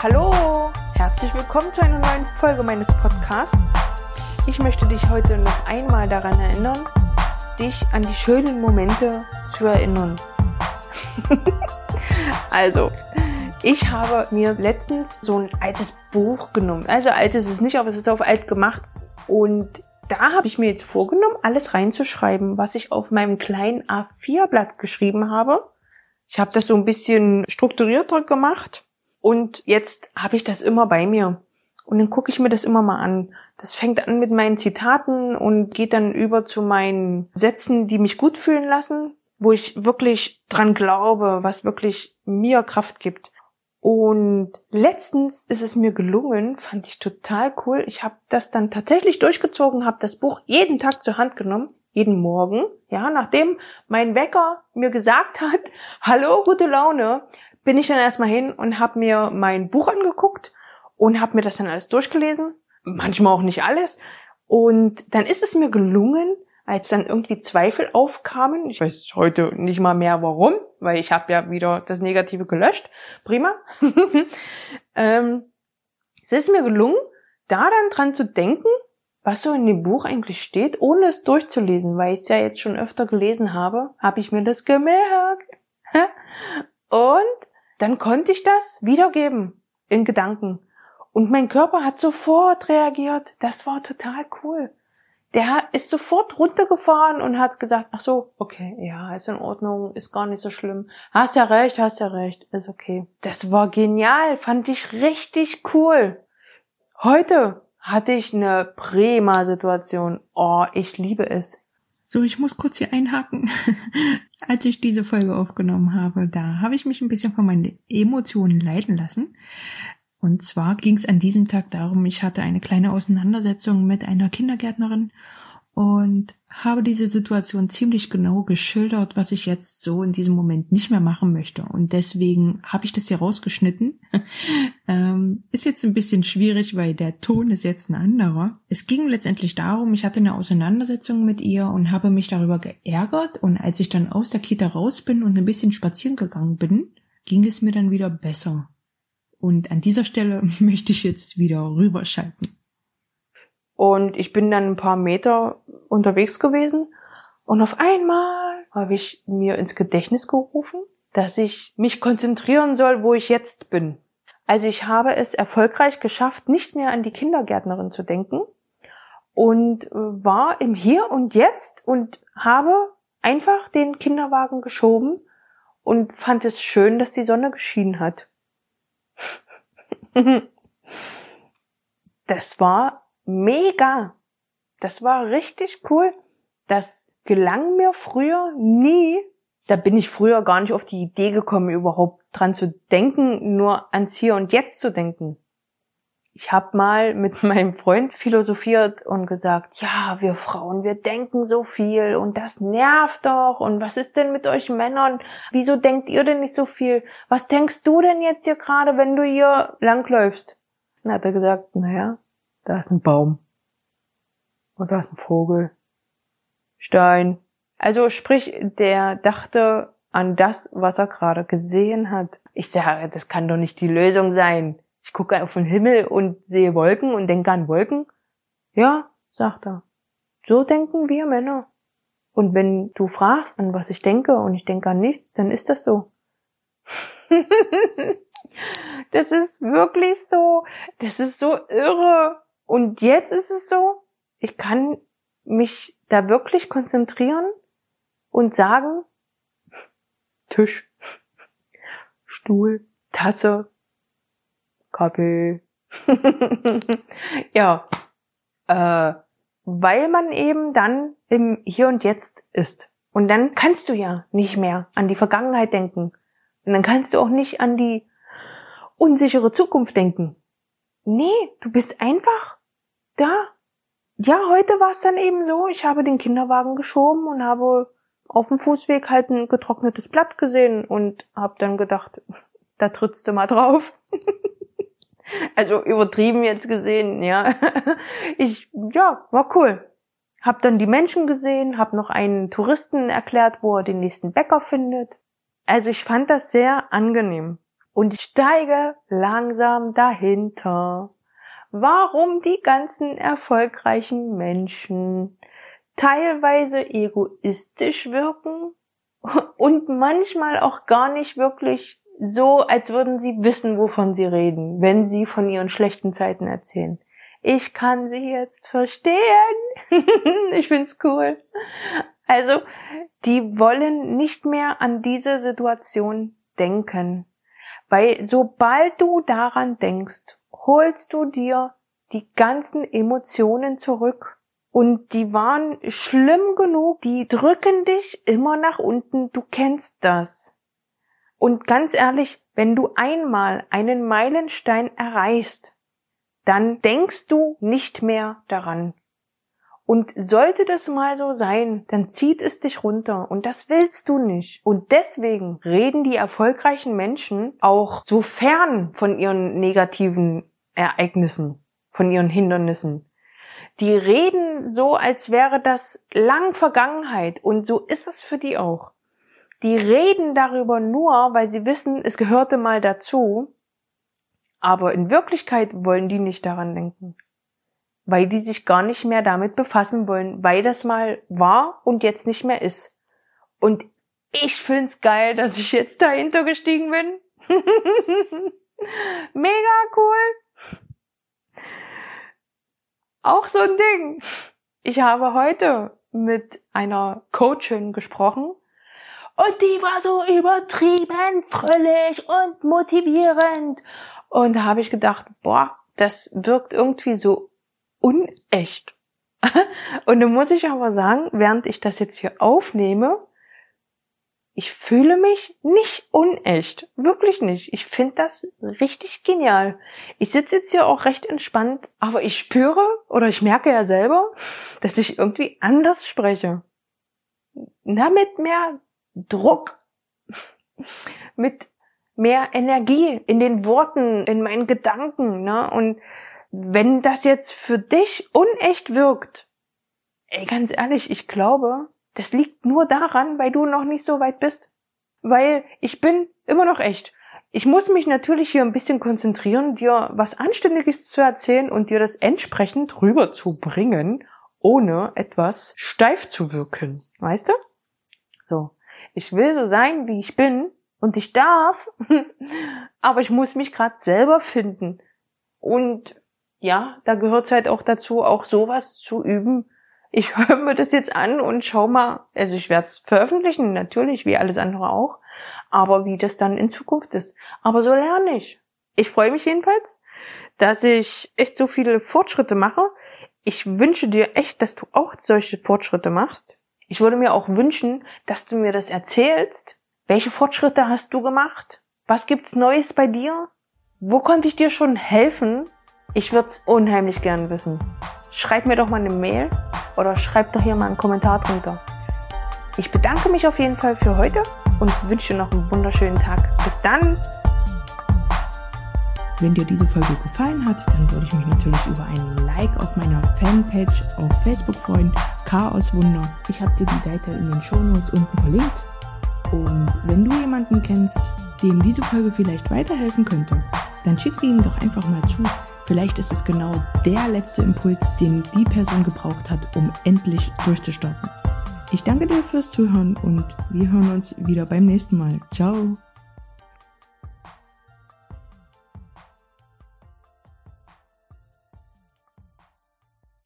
Hallo, herzlich willkommen zu einer neuen Folge meines Podcasts. Ich möchte dich heute noch einmal daran erinnern, dich an die schönen Momente zu erinnern. also, ich habe mir letztens so ein altes Buch genommen. Also alt ist es nicht, aber es ist auf alt gemacht. Und da habe ich mir jetzt vorgenommen, alles reinzuschreiben, was ich auf meinem kleinen A4-Blatt geschrieben habe. Ich habe das so ein bisschen strukturierter gemacht und jetzt habe ich das immer bei mir. Und dann gucke ich mir das immer mal an. Das fängt an mit meinen Zitaten und geht dann über zu meinen Sätzen, die mich gut fühlen lassen, wo ich wirklich dran glaube, was wirklich mir Kraft gibt. Und letztens ist es mir gelungen, fand ich total cool. Ich habe das dann tatsächlich durchgezogen, habe das Buch jeden Tag zur Hand genommen, jeden Morgen. Ja, nachdem mein Wecker mir gesagt hat, hallo, gute Laune, bin ich dann erstmal hin und habe mir mein Buch angeguckt und habe mir das dann alles durchgelesen. Manchmal auch nicht alles. Und dann ist es mir gelungen, als dann irgendwie Zweifel aufkamen, ich weiß heute nicht mal mehr warum, weil ich habe ja wieder das Negative gelöscht, prima, ähm, es ist mir gelungen, da dann dran zu denken, was so in dem Buch eigentlich steht, ohne es durchzulesen, weil ich es ja jetzt schon öfter gelesen habe, habe ich mir das gemerkt. Und dann konnte ich das wiedergeben in Gedanken. Und mein Körper hat sofort reagiert. Das war total cool. Der ist sofort runtergefahren und hat gesagt, ach so, okay, ja, ist in Ordnung, ist gar nicht so schlimm. Hast ja recht, hast ja recht, ist okay. Das war genial, fand ich richtig cool. Heute hatte ich eine prima Situation. Oh, ich liebe es. So, ich muss kurz hier einhaken. Als ich diese Folge aufgenommen habe, da habe ich mich ein bisschen von meinen Emotionen leiten lassen. Und zwar ging es an diesem Tag darum, ich hatte eine kleine Auseinandersetzung mit einer Kindergärtnerin und habe diese Situation ziemlich genau geschildert, was ich jetzt so in diesem Moment nicht mehr machen möchte. Und deswegen habe ich das hier rausgeschnitten. ähm, ist jetzt ein bisschen schwierig, weil der Ton ist jetzt ein anderer. Es ging letztendlich darum, ich hatte eine Auseinandersetzung mit ihr und habe mich darüber geärgert. Und als ich dann aus der Kita raus bin und ein bisschen spazieren gegangen bin, ging es mir dann wieder besser. Und an dieser Stelle möchte ich jetzt wieder rüberschalten. Und ich bin dann ein paar Meter unterwegs gewesen und auf einmal habe ich mir ins Gedächtnis gerufen, dass ich mich konzentrieren soll, wo ich jetzt bin. Also ich habe es erfolgreich geschafft, nicht mehr an die Kindergärtnerin zu denken und äh, war im Hier und Jetzt und habe einfach den Kinderwagen geschoben und fand es schön, dass die Sonne geschienen hat. das war mega. Das war richtig cool. Das gelang mir früher nie. Da bin ich früher gar nicht auf die Idee gekommen, überhaupt dran zu denken, nur ans Hier und Jetzt zu denken. Ich habe mal mit meinem Freund philosophiert und gesagt, ja, wir Frauen, wir denken so viel und das nervt doch. Und was ist denn mit euch Männern? Wieso denkt ihr denn nicht so viel? Was denkst du denn jetzt hier gerade, wenn du hier langläufst? Dann hat er gesagt, naja, da ist ein Baum. Und da ist ein Vogel. Stein. Also sprich, der dachte an das, was er gerade gesehen hat. Ich sage, das kann doch nicht die Lösung sein. Ich gucke auf den Himmel und sehe Wolken und denke an Wolken. Ja, sagt er. So denken wir Männer. Und wenn du fragst, an was ich denke und ich denke an nichts, dann ist das so. das ist wirklich so. Das ist so irre. Und jetzt ist es so, ich kann mich da wirklich konzentrieren und sagen, Tisch, Stuhl, Tasse, Kaffee. ja, äh, weil man eben dann im Hier und Jetzt ist. Und dann kannst du ja nicht mehr an die Vergangenheit denken. Und dann kannst du auch nicht an die unsichere Zukunft denken. Nee, du bist einfach da. Ja, heute war es dann eben so, ich habe den Kinderwagen geschoben und habe auf dem Fußweg halt ein getrocknetes Blatt gesehen und habe dann gedacht, da trittst du mal drauf. also übertrieben jetzt gesehen, ja. Ich, ja, war cool. Hab dann die Menschen gesehen, hab noch einen Touristen erklärt, wo er den nächsten Bäcker findet. Also ich fand das sehr angenehm. und ich steige langsam dahinter, warum die ganzen erfolgreichen Menschen teilweise egoistisch wirken und manchmal auch gar nicht wirklich so, als würden sie wissen, wovon sie reden, wenn sie von ihren schlechten Zeiten erzählen. Ich kann sie jetzt verstehen. ich find's cool. Also, die wollen nicht mehr an diese Situation denken. Weil sobald du daran denkst, holst du dir die ganzen Emotionen zurück. Und die waren schlimm genug, die drücken dich immer nach unten, du kennst das. Und ganz ehrlich, wenn du einmal einen Meilenstein erreichst, dann denkst du nicht mehr daran. Und sollte das mal so sein, dann zieht es dich runter und das willst du nicht. Und deswegen reden die erfolgreichen Menschen auch so fern von ihren negativen Ereignissen, von ihren Hindernissen. Die reden so, als wäre das lang Vergangenheit und so ist es für die auch. Die reden darüber nur, weil sie wissen, es gehörte mal dazu, aber in Wirklichkeit wollen die nicht daran denken weil die sich gar nicht mehr damit befassen wollen, weil das mal war und jetzt nicht mehr ist. Und ich find's geil, dass ich jetzt dahinter gestiegen bin. Mega cool. Auch so ein Ding. Ich habe heute mit einer Coachin gesprochen und die war so übertrieben fröhlich und motivierend. Und da habe ich gedacht, boah, das wirkt irgendwie so unecht. Und dann muss ich aber sagen, während ich das jetzt hier aufnehme, ich fühle mich nicht unecht. Wirklich nicht. Ich finde das richtig genial. Ich sitze jetzt hier auch recht entspannt, aber ich spüre oder ich merke ja selber, dass ich irgendwie anders spreche. Na, mit mehr Druck. mit mehr Energie in den Worten, in meinen Gedanken, ne? Und wenn das jetzt für dich unecht wirkt, ey, ganz ehrlich, ich glaube, das liegt nur daran, weil du noch nicht so weit bist. Weil ich bin immer noch echt. Ich muss mich natürlich hier ein bisschen konzentrieren, dir was Anständiges zu erzählen und dir das entsprechend rüberzubringen, ohne etwas steif zu wirken. Weißt du? So. Ich will so sein, wie ich bin und ich darf, aber ich muss mich gerade selber finden. Und ja, da gehört es halt auch dazu, auch sowas zu üben. Ich höre mir das jetzt an und schau mal, also ich werde es veröffentlichen, natürlich, wie alles andere auch, aber wie das dann in Zukunft ist. Aber so lerne ich. Ich freue mich jedenfalls, dass ich echt so viele Fortschritte mache. Ich wünsche dir echt, dass du auch solche Fortschritte machst. Ich würde mir auch wünschen, dass du mir das erzählst. Welche Fortschritte hast du gemacht? Was gibt's Neues bei dir? Wo konnte ich dir schon helfen? Ich würde es unheimlich gern wissen. Schreib mir doch mal eine Mail oder schreib doch hier mal einen Kommentar drunter. Ich bedanke mich auf jeden Fall für heute und wünsche dir noch einen wunderschönen Tag. Bis dann! Wenn dir diese Folge gefallen hat, dann würde ich mich natürlich über einen Like auf meiner Fanpage auf Facebook freuen. Chaos Wunder. Ich habe dir die Seite in den Shownotes unten verlinkt. Und wenn du jemanden kennst, dem diese Folge vielleicht weiterhelfen könnte, dann schick sie ihm doch einfach mal zu. Vielleicht ist es genau der letzte Impuls, den die Person gebraucht hat, um endlich durchzustarten. Ich danke dir fürs Zuhören und wir hören uns wieder beim nächsten Mal. Ciao!